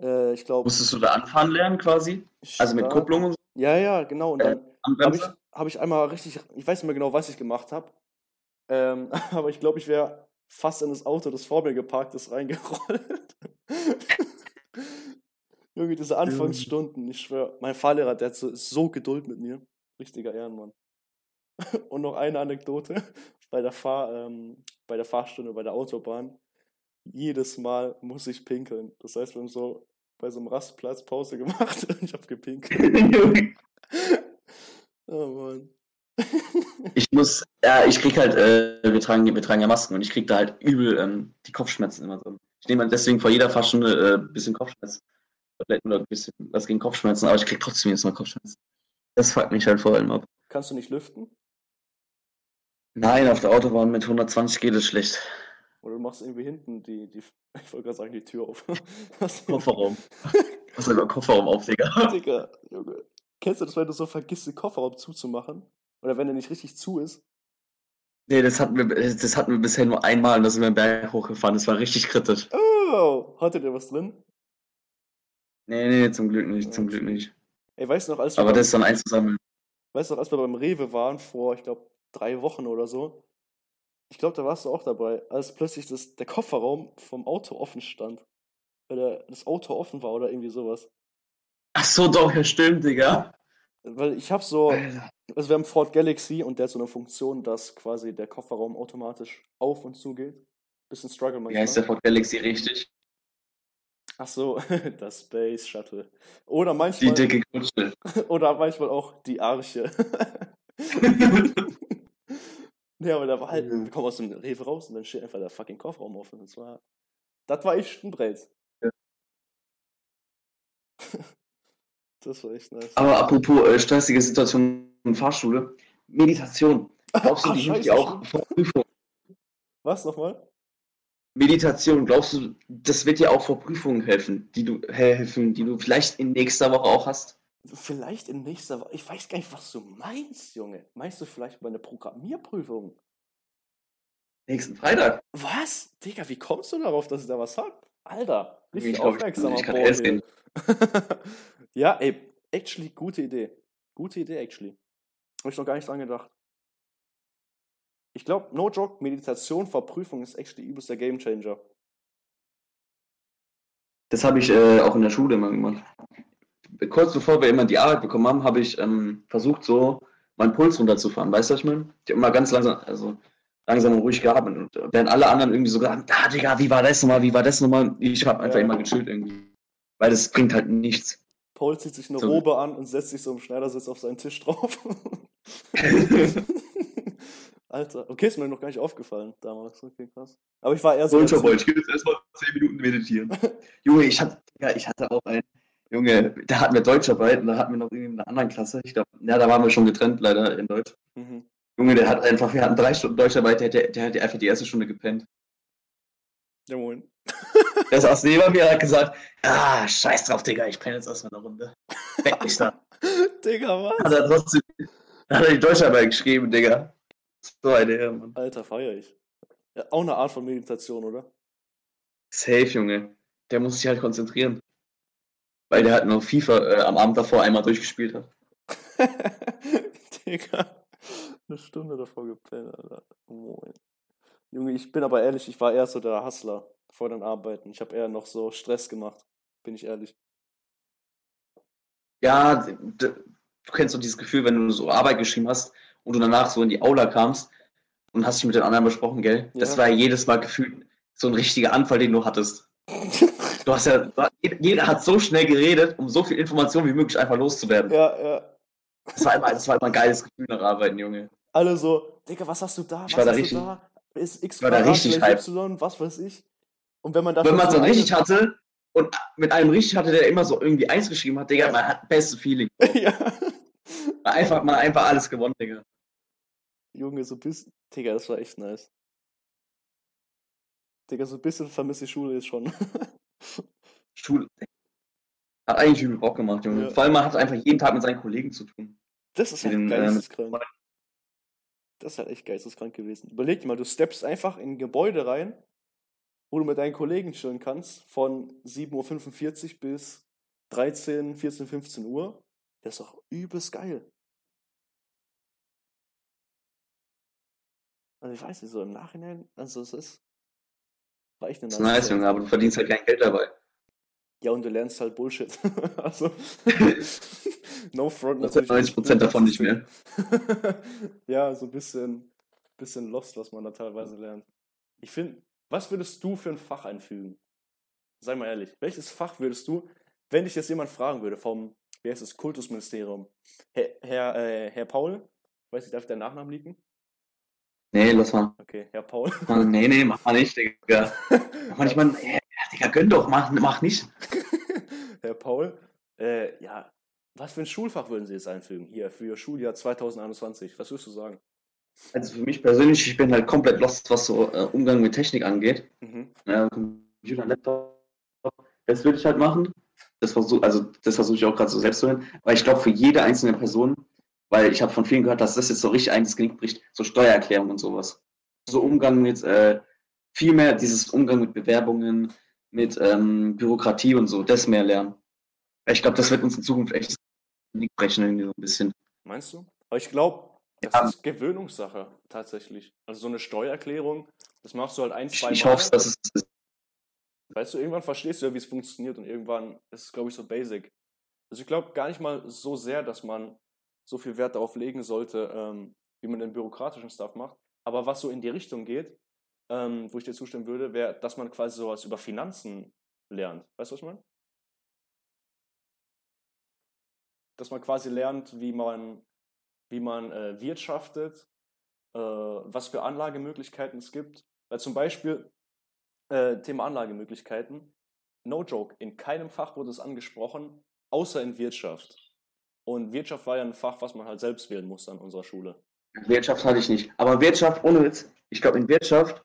[SPEAKER 1] Äh, ich glaube.
[SPEAKER 2] Musstest du da anfahren lernen quasi? Also mit Kupplung und so?
[SPEAKER 1] Ja, ja, genau. Und
[SPEAKER 2] Äh,
[SPEAKER 1] dann habe ich, hab ich einmal richtig, ich weiß nicht mehr genau, was ich gemacht habe. Ähm, [LAUGHS] aber ich glaube, ich wäre fast in das Auto, das vor mir geparkt ist, reingerollt. [LAUGHS] Junge, diese Anfangsstunden, ich schwöre, mein Fahrlehrer, der hat so, so Geduld mit mir. Richtiger Ehrenmann. [LAUGHS] Und noch eine Anekdote bei der, Fahr, ähm, bei der Fahrstunde bei der Autobahn. Jedes Mal muss ich pinkeln. Das heißt, wir haben so bei so einem Rastplatz Pause [LAUGHS] gemacht und ich habe gepinkelt. [LAUGHS] Oh Mann. [LAUGHS]
[SPEAKER 2] Ich muss, ja, ich krieg halt, äh, wir, tragen, wir tragen ja Masken und ich krieg da halt übel ähm, die Kopfschmerzen immer so. Ich nehme halt deswegen vor jeder Fahrstunde ein äh, bisschen Kopfschmerzen. Tabletten oder ein bisschen was gegen Kopfschmerzen, aber ich krieg trotzdem jetzt mal Kopfschmerzen. Das fuckt mich halt vor allem ab.
[SPEAKER 1] Kannst du nicht lüften?
[SPEAKER 2] Nein, auf der Autobahn mit 120 geht es schlecht.
[SPEAKER 1] Oder du machst irgendwie hinten die, die [LAUGHS] ich wollte gerade sagen, die Tür auf. [LAUGHS]
[SPEAKER 2] Kofferraum. [LAUGHS] Was soll Kofferraum auf, Digga?
[SPEAKER 1] Digga, Junge. Kennst du das, wenn du so vergisst, den Kofferraum zuzumachen? Oder wenn er nicht richtig zu ist?
[SPEAKER 2] Nee, das hatten wir, das hatten wir bisher nur einmal und da sind wir einen Berg hochgefahren. Das war richtig kritisch.
[SPEAKER 1] Oh, hattet ihr was drin?
[SPEAKER 2] Nee, nee, zum Glück nicht, zum Glück nicht.
[SPEAKER 1] Ey, weißt du noch, als wir,
[SPEAKER 2] Aber
[SPEAKER 1] beim,
[SPEAKER 2] das ist dann einzusammeln.
[SPEAKER 1] weißt du noch, als wir beim Rewe waren, vor, ich glaube, drei Wochen oder so? Ich glaube, da warst du auch dabei, als plötzlich das, der Kofferraum vom Auto offen stand. Oder das Auto offen war oder irgendwie sowas.
[SPEAKER 2] Ach so, doch, ja, stimmt, Digga.
[SPEAKER 1] Weil ich habe so, also wir haben Ford Galaxy und der hat so eine Funktion, dass quasi der Kofferraum automatisch auf und zu geht. Bisschen Struggle
[SPEAKER 2] Wie
[SPEAKER 1] manchmal.
[SPEAKER 2] heißt der Ford Galaxy richtig?
[SPEAKER 1] Ach so, [LAUGHS] das Space Shuttle. Oder
[SPEAKER 2] Die
[SPEAKER 1] manchmal,
[SPEAKER 2] dicke Kutsche. [LAUGHS]
[SPEAKER 1] oder manchmal auch die Arche. [LAUGHS] nee, aber da war halt, wir kommen aus dem Rewe raus und dann steht einfach der fucking Kofferraum offen. Das war, das war echt ein Brett.
[SPEAKER 2] Ja. [LAUGHS]
[SPEAKER 1] das war echt nice.
[SPEAKER 2] Aber apropos äh, stressige Situation in Fahrschule, Meditation. Glaubst du,
[SPEAKER 1] Ach, [LAUGHS]
[SPEAKER 2] die hilft dir auch vor Prüfung?
[SPEAKER 1] Was nochmal?
[SPEAKER 2] Meditation, glaubst du, das wird dir auch vor Prüfungen helfen, die du helfen, die du vielleicht in nächster Woche auch hast?
[SPEAKER 1] Vielleicht in nächster Woche. Ich weiß gar nicht, was du meinst, Junge. Meinst du vielleicht meine Programmierprüfung?
[SPEAKER 2] Nächsten Freitag.
[SPEAKER 1] Was? Digga, wie kommst du darauf, dass ich da was hab? Alter, richtig
[SPEAKER 2] Ich glaub, ich-
[SPEAKER 1] aufmerksamer
[SPEAKER 2] ich kann erst
[SPEAKER 1] hier. ja, ey, actually, gute Idee. Gute Idee, actually. Hab ich noch gar nicht dran gedacht. Ich glaube, no joke, Meditation vor Prüfung ist actually übelster Gamechanger.
[SPEAKER 2] Das habe ich äh, auch in der Schule immer gemacht. Kurz bevor wir immer die Arbeit bekommen haben, habe ich ähm, versucht, so meinen Puls runterzufahren. Weißt du, was ich meine? Ich habe immer ganz langsam, also langsam und ruhig geatmet. Und äh, während alle anderen irgendwie so gesagt, ah, Digga, wie war das nochmal, wie war das nochmal? Ich habe einfach
[SPEAKER 1] Ja.
[SPEAKER 2] immer gechillt irgendwie. Weil das bringt halt nichts.
[SPEAKER 1] Paul zieht sich eine
[SPEAKER 2] So.
[SPEAKER 1] Robe an und setzt sich so im Schneidersitz auf seinen Tisch drauf. [LAUGHS] Alter, okay, ist mir noch gar nicht aufgefallen damals. Okay, krass. Aber ich war eher so.
[SPEAKER 2] Boy, ich will jetzt erstmal 10 Minuten meditieren. [LAUGHS] Junge, ich hatte, ja, ich hatte auch einen, Junge, da hatten wir Deutscharbeit und da hatten wir noch irgendwie in einer anderen Klasse. Ich glaube, ja, da waren wir schon getrennt leider in Deutsch.
[SPEAKER 1] Mhm.
[SPEAKER 2] Junge, der hat einfach, wir hatten drei Stunden Deutscharbeit, der, der, der hat einfach die erste Stunde gepennt.
[SPEAKER 1] Ja, moin.
[SPEAKER 2] Der saß neben mir und hat gesagt, ah, scheiß drauf, Digga, ich penne jetzt erstmal eine Runde. Weg mich da. [LAUGHS]
[SPEAKER 1] Digga, was?
[SPEAKER 2] Hat er trotzdem, hat er die Deutscharbeit geschrieben, Digga. So eine Ehre, Mann.
[SPEAKER 1] Alter, feier ich. Ja, auch eine Art von Meditation, oder?
[SPEAKER 2] Safe, Junge. Der muss sich halt konzentrieren. Weil der halt noch FIFA äh, am Abend davor einmal durchgespielt hat. [LAUGHS]
[SPEAKER 1] Digga. Eine Stunde davor gepennt, Alter. Moin. ich bin aber ehrlich, ich war eher so der Hustler vor den Arbeiten. Ich habe eher noch so Stress gemacht, bin ich ehrlich.
[SPEAKER 2] Ja, du kennst doch dieses Gefühl, wenn du so Arbeit geschrieben hast und du danach so in die Aula kamst und hast dich mit den anderen besprochen, gell? Das
[SPEAKER 1] Ja.
[SPEAKER 2] war ja jedes Mal gefühlt so ein richtiger Anfall, den du hattest. [LAUGHS] Du hast ja, jeder hat so schnell geredet, um so viel Information wie möglich einfach loszuwerden.
[SPEAKER 1] ja, ja.
[SPEAKER 2] Das war immer, das war immer ein geiles Gefühl nach Arbeiten, Junge.
[SPEAKER 1] Alle so, Digga, was hast du da?
[SPEAKER 2] Ich
[SPEAKER 1] was
[SPEAKER 2] war da
[SPEAKER 1] hast
[SPEAKER 2] richtig-
[SPEAKER 1] du da? Ist X
[SPEAKER 2] war da richtig.
[SPEAKER 1] Y, was weiß ich. Und wenn man da
[SPEAKER 2] Wenn man so richtig hatte und mit einem richtig hatte, der immer so irgendwie eins geschrieben hat, Digga, man hat beste Feeling. [LAUGHS]
[SPEAKER 1] ja.
[SPEAKER 2] Einfach, man hat einfach alles gewonnen, Digga.
[SPEAKER 1] Junge, so bisschen. Digga, das war echt nice. Digga, so ein bisschen vermisse ich Schule jetzt schon. [LAUGHS]
[SPEAKER 2] Schule. Hat eigentlich übel Bock gemacht, Junge.
[SPEAKER 1] Ja.
[SPEAKER 2] Vor allem, man hat einfach jeden Tag mit seinen Kollegen zu tun.
[SPEAKER 1] Das ist halt
[SPEAKER 2] Den, ähm,
[SPEAKER 1] geisteskrank. Das ist halt echt geisteskrank gewesen. Überleg dir mal, du steppst einfach in ein Gebäude rein, wo du mit deinen Kollegen chillen kannst, von 7.45 Uhr bis 13, 14, 15 Uhr. Das ist doch übelst geil. Also ich weiß nicht, so im Nachhinein, also es ist. Echt eine
[SPEAKER 2] Das ist nice. Junge, aber du verdienst halt kein Geld dabei.
[SPEAKER 1] Ja, und du lernst halt Bullshit. [LAUGHS] also, [LAUGHS] no front
[SPEAKER 2] Das
[SPEAKER 1] natürlich.
[SPEAKER 2] sind 90% davon nicht mehr. [LAUGHS]
[SPEAKER 1] ja, so ein bisschen, bisschen lost, was man da teilweise lernt. Ich finde, was würdest du für ein Fach einfügen? Sei mal ehrlich, welches Fach würdest du, wenn dich jetzt jemand fragen würde vom, wie heißt es, Kultusministerium, Herr, Herr, äh, Herr Paul, ich weiß nicht, darf ich deinen Nachnamen liegen?
[SPEAKER 2] Nee, lass mal.
[SPEAKER 1] Okay, Herr Paul.
[SPEAKER 2] Mann, Nee, nee, mach mal nicht, Digga. Mach mal nicht, [LAUGHS] Mann. Ja, Digga, gönn doch, mach, mach nicht.
[SPEAKER 1] Herr Paul, äh, ja, was für ein Schulfach würden Sie jetzt einfügen? Hier, für Ihr Schuljahr 2021. Was würdest du sagen?
[SPEAKER 2] Also für mich persönlich, ich bin halt komplett lost, was so äh, Umgang mit Technik angeht.
[SPEAKER 1] Mhm.
[SPEAKER 2] Ja, Computer, Laptop. Das würde ich halt machen. Das versuche also das versuche ich auch gerade so selbst zu hören. Weil ich glaube, für jede einzelne Person, weil ich habe von vielen gehört, dass das jetzt so richtig eines Genick bricht, so Steuererklärung und sowas. So Umgang mit, äh, viel mehr dieses Umgang mit Bewerbungen, mit ähm, Bürokratie und so, das mehr lernen. Ich glaube, das wird uns in Zukunft echt Genick brechen, irgendwie so ein bisschen.
[SPEAKER 1] Meinst du? Aber ich glaube, das
[SPEAKER 2] Ja.
[SPEAKER 1] ist Gewöhnungssache, tatsächlich. Also so eine Steuererklärung, das machst du halt ein,
[SPEAKER 2] Ich,
[SPEAKER 1] zwei
[SPEAKER 2] ich
[SPEAKER 1] Mal.
[SPEAKER 2] hoffe, dass es ist.
[SPEAKER 1] Weißt du, irgendwann verstehst du ja, wie es funktioniert und irgendwann ist es, glaube ich, so basic. Also ich glaube gar nicht mal so sehr, dass man so viel Wert darauf legen sollte, ähm, wie man den bürokratischen Stuff macht. Aber was so in die Richtung geht, ähm, wo ich dir zustimmen würde, wäre, dass man quasi sowas über Finanzen lernt. Weißt du, was ich meine? Dass man quasi lernt, wie man, wie man äh, wirtschaftet, äh, was für Anlagemöglichkeiten es gibt. Weil zum Beispiel, äh, Thema Anlagemöglichkeiten. No joke, in keinem Fach wurde es angesprochen, außer in Wirtschaft. Und Wirtschaft war ja ein Fach, was man halt selbst wählen musste an unserer Schule.
[SPEAKER 2] Wirtschaft hatte ich nicht. Aber Wirtschaft, ohne Witz, ich glaube in Wirtschaft,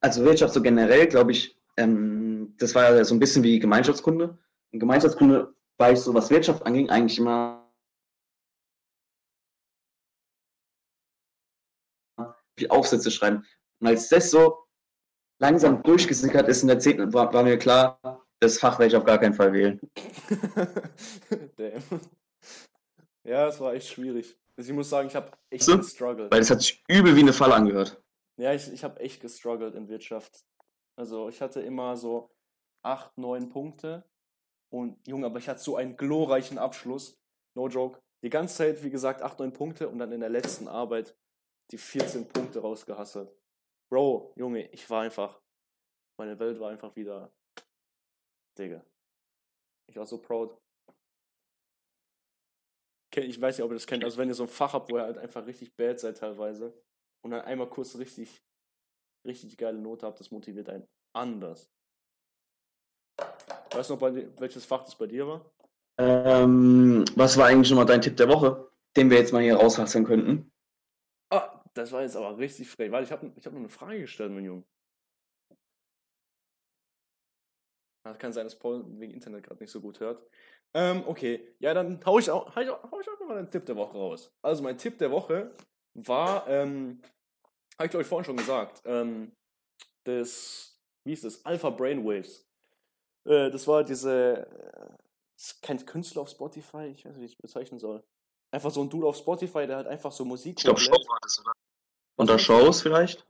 [SPEAKER 2] also Wirtschaft so generell, glaube ich, ähm, das war ja so ein bisschen wie Gemeinschaftskunde. In Gemeinschaftskunde war ich so, was Wirtschaft anging, eigentlich immer viel Aufsätze schreiben. Und als das so langsam durchgesickert ist in der 10. war, war mir klar, das Fach werde ich auf gar keinen Fall wählen. [LAUGHS]
[SPEAKER 1] Damn. Ja, es war echt schwierig. Also ich muss sagen, ich habe echt
[SPEAKER 2] So,
[SPEAKER 1] gestruggelt.
[SPEAKER 2] Weil das hat sich übel wie eine Falle angehört.
[SPEAKER 1] Ja, ich, ich habe echt gestruggelt in Wirtschaft. Also ich hatte immer so acht, neun Punkte. Und Junge, aber ich hatte so einen glorreichen Abschluss. No joke. Die ganze Zeit, wie gesagt, acht, neun Punkte und dann in der letzten Arbeit die 14 Punkte rausgehasselt. Bro, Junge, ich war einfach. Meine Welt war einfach wieder. Digga. Ich war so proud. Ich weiß nicht, ob ihr das kennt. Also wenn ihr so ein Fach habt, wo ihr halt einfach richtig bad seid teilweise und dann einmal kurz richtig, richtig geile Note habt, das motiviert einen anders. Weißt du noch, bei dir, welches Fach das bei dir war?
[SPEAKER 2] Ähm, was war eigentlich nochmal dein Tipp der Woche, den wir jetzt mal hier raushasseln könnten?
[SPEAKER 1] Ah, das war jetzt aber richtig frech, weil ich habe ich hab noch eine Frage gestellt, mein Junge. Das kann sein, dass Paul wegen Internet gerade nicht so gut hört. Ähm, okay, ja, dann hau ich auch, hau ich auch, hau ich auch mal einen Tipp der Woche raus. Also mein Tipp der Woche war, ähm, habe ich glaube ich vorhin schon gesagt, ähm, das, wie ist das, Alpha Brainwaves. Äh, das war diese, äh, das ist kein Künstler auf Spotify, ich weiß nicht, wie ich es bezeichnen soll. Einfach so ein Dude auf Spotify, der halt einfach so Musik
[SPEAKER 2] Ich glaube, Show war das, oder? Unter Shows vielleicht?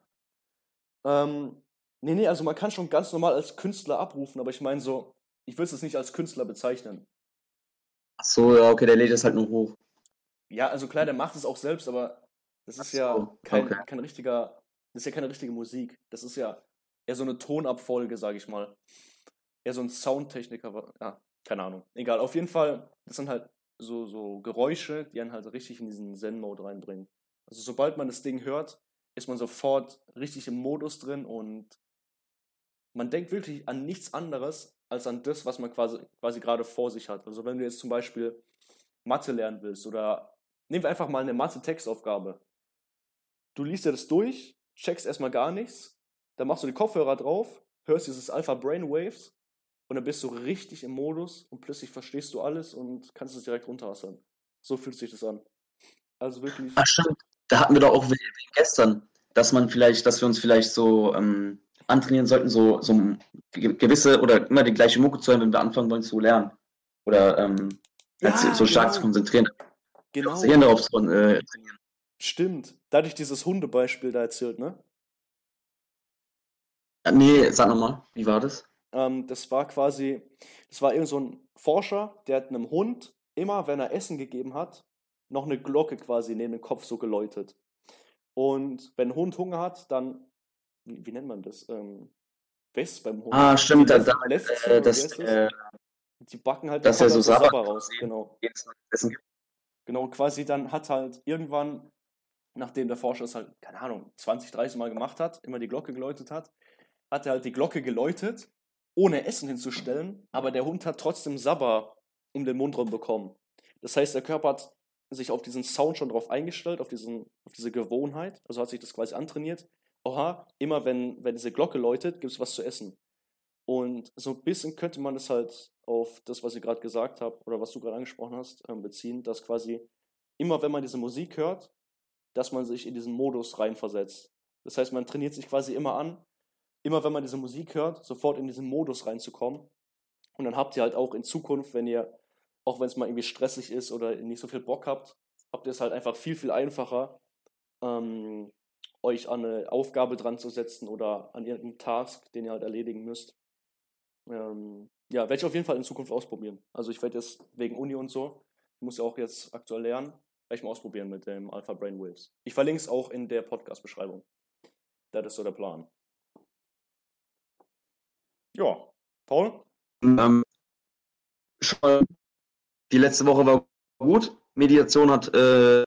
[SPEAKER 1] Ähm, nee, nee, also man kann schon ganz normal als Künstler abrufen, aber ich meine so, ich würde es nicht als Künstler bezeichnen.
[SPEAKER 2] Ach so, ja, okay, der lädt es halt nur hoch.
[SPEAKER 1] Ja, also klar, der macht es auch selbst, aber das ist
[SPEAKER 2] Ach
[SPEAKER 1] ja
[SPEAKER 2] so,
[SPEAKER 1] kein,
[SPEAKER 2] okay.
[SPEAKER 1] kein richtiger, das ist ja keine richtige Musik. Das ist ja eher so eine Tonabfolge, sage ich mal. Eher so ein Soundtechniker, aber- ja, keine Ahnung. Egal, auf jeden Fall, das sind halt so, so Geräusche, die einen halt richtig in diesen Zen-Mode reinbringen. Also sobald man das Ding hört, ist man sofort richtig im Modus drin und man denkt wirklich an nichts anderes als an das, was man quasi, quasi gerade vor sich hat. Also wenn du jetzt zum Beispiel Mathe lernen willst oder nehmen wir einfach mal eine Mathe-Textaufgabe. Du liest dir das durch, checkst erstmal gar nichts, dann machst du die Kopfhörer drauf, hörst dieses Alpha Brainwaves und dann bist du richtig im Modus und plötzlich verstehst du alles und kannst es direkt runterhasseln. So fühlt sich das an. Also wirklich.
[SPEAKER 2] Ach stimmt, da hatten wir doch auch gestern, dass man vielleicht, dass wir uns vielleicht so ähm, antrainieren sollten, so, so ge- gewisse oder immer die gleiche Mucke zu hören, wenn wir anfangen wollen zu lernen. Oder ähm, als- so stark zu
[SPEAKER 1] genau,
[SPEAKER 2] konzentrieren.
[SPEAKER 1] genau.
[SPEAKER 2] Das Hirn darauf zu äh, trainieren.
[SPEAKER 1] Stimmt. Da hatte ich dieses Hundebeispiel da erzählt, ne?
[SPEAKER 2] Äh, Nee, sag nochmal, wie war das?
[SPEAKER 1] Ähm, das war quasi, das war irgend so ein Forscher, der hat einem Hund immer, wenn er Essen gegeben hat, noch eine Glocke quasi neben den Kopf so geläutet. Und wenn ein Hund Hunger hat, dann, wie, wie nennt man das? Ähm, es beim Hund?
[SPEAKER 2] Ah, stimmt, da, da,
[SPEAKER 1] Lefzen,
[SPEAKER 2] äh, das,
[SPEAKER 1] das?
[SPEAKER 2] äh,
[SPEAKER 1] Die backen halt den
[SPEAKER 2] er so Sabber
[SPEAKER 1] raus. Genau. Genau, quasi dann hat halt irgendwann, nachdem der Forscher es halt, keine Ahnung, 20, 30 Mal gemacht hat, immer die Glocke geläutet hat, hat er halt die Glocke geläutet, ohne Essen hinzustellen, aber der Hund hat trotzdem Sabber um den Mund rum bekommen. Das heißt, der Körper hat sich auf diesen Sound schon drauf eingestellt, auf, diesen, auf diese Gewohnheit, also hat sich das quasi antrainiert. Oha, immer wenn, wenn diese Glocke läutet, gibt es was zu essen. Und so ein bisschen könnte man das halt auf das, was ich gerade gesagt habe, oder was du gerade angesprochen hast, ähm, beziehen, dass quasi immer, wenn man diese Musik hört, dass man sich in diesen Modus reinversetzt. Das heißt, man trainiert sich quasi immer an, immer wenn man diese Musik hört, sofort in diesen Modus reinzukommen. Und dann habt ihr halt auch in Zukunft, wenn ihr, auch wenn es mal irgendwie stressig ist oder nicht so viel Bock habt, habt ihr es halt einfach viel, viel einfacher, ähm, euch an eine Aufgabe dran zu setzen oder an irgendeinen Task, den ihr halt erledigen müsst. Ähm, ja, werde ich auf jeden Fall in Zukunft ausprobieren. Also ich werde jetzt wegen Uni und so, ich muss ja auch jetzt aktuell lernen, werde ich mal ausprobieren mit dem Alpha Brainwaves. Ich verlinke es auch in der Podcast-Beschreibung. Das ist so der Plan. Ja, Paul?
[SPEAKER 2] Ähm, schon, die letzte Woche war gut. Mediation hat äh,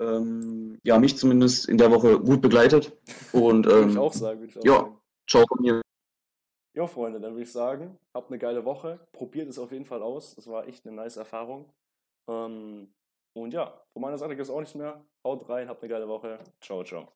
[SPEAKER 2] ähm, ja, mich zumindest in der Woche gut begleitet. Und
[SPEAKER 1] Würde ich
[SPEAKER 2] ähm,
[SPEAKER 1] auch sagen. Ich auch
[SPEAKER 2] ja.
[SPEAKER 1] sagen.
[SPEAKER 2] ciao von mir.
[SPEAKER 1] Ja, Freunde, dann würde ich sagen, habt eine geile Woche. Probiert es auf jeden Fall aus. Das war echt eine nice Erfahrung. Ähm, und ja, von meiner Seite gibt es auch nichts mehr. Haut rein, habt eine geile Woche. Ciao, ciao.